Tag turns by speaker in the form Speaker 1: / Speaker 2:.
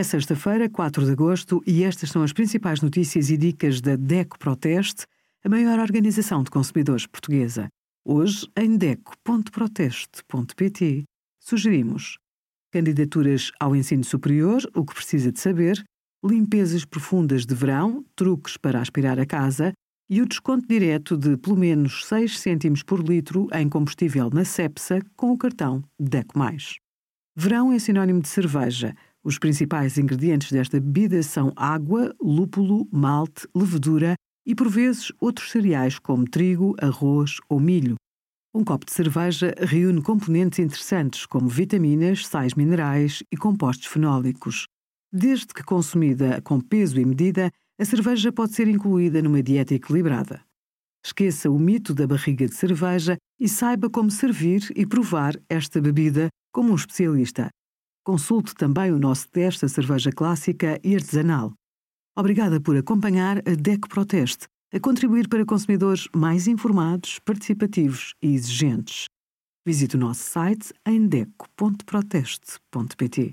Speaker 1: É sexta-feira, 4 de agosto, e estas são as principais notícias e dicas da DECO Proteste, a maior organização de consumidores portuguesa. Hoje, em DECO.proteste.pt, sugerimos candidaturas ao ensino superior, o que precisa de saber, limpezas profundas de verão, truques para aspirar a casa e o desconto direto de pelo menos 6 cêntimos por litro em combustível na Cepsa com o cartão DECO+. Verão é sinónimo de cerveja. Os principais ingredientes desta bebida são água, lúpulo, malte, levedura e, por vezes, outros cereais como trigo, arroz ou milho. Um copo de cerveja reúne componentes interessantes como vitaminas, sais minerais e compostos fenólicos. Desde que consumida com peso e medida, a cerveja pode ser incluída numa dieta equilibrada. Esqueça o mito da barriga de cerveja e saiba como servir e provar esta bebida como um especialista. Consulte também o nosso teste da cerveja clássica e artesanal. Obrigada por acompanhar a DECO Proteste, a contribuir para consumidores mais informados, participativos e exigentes. Visite o nosso site em deco.proteste.pt.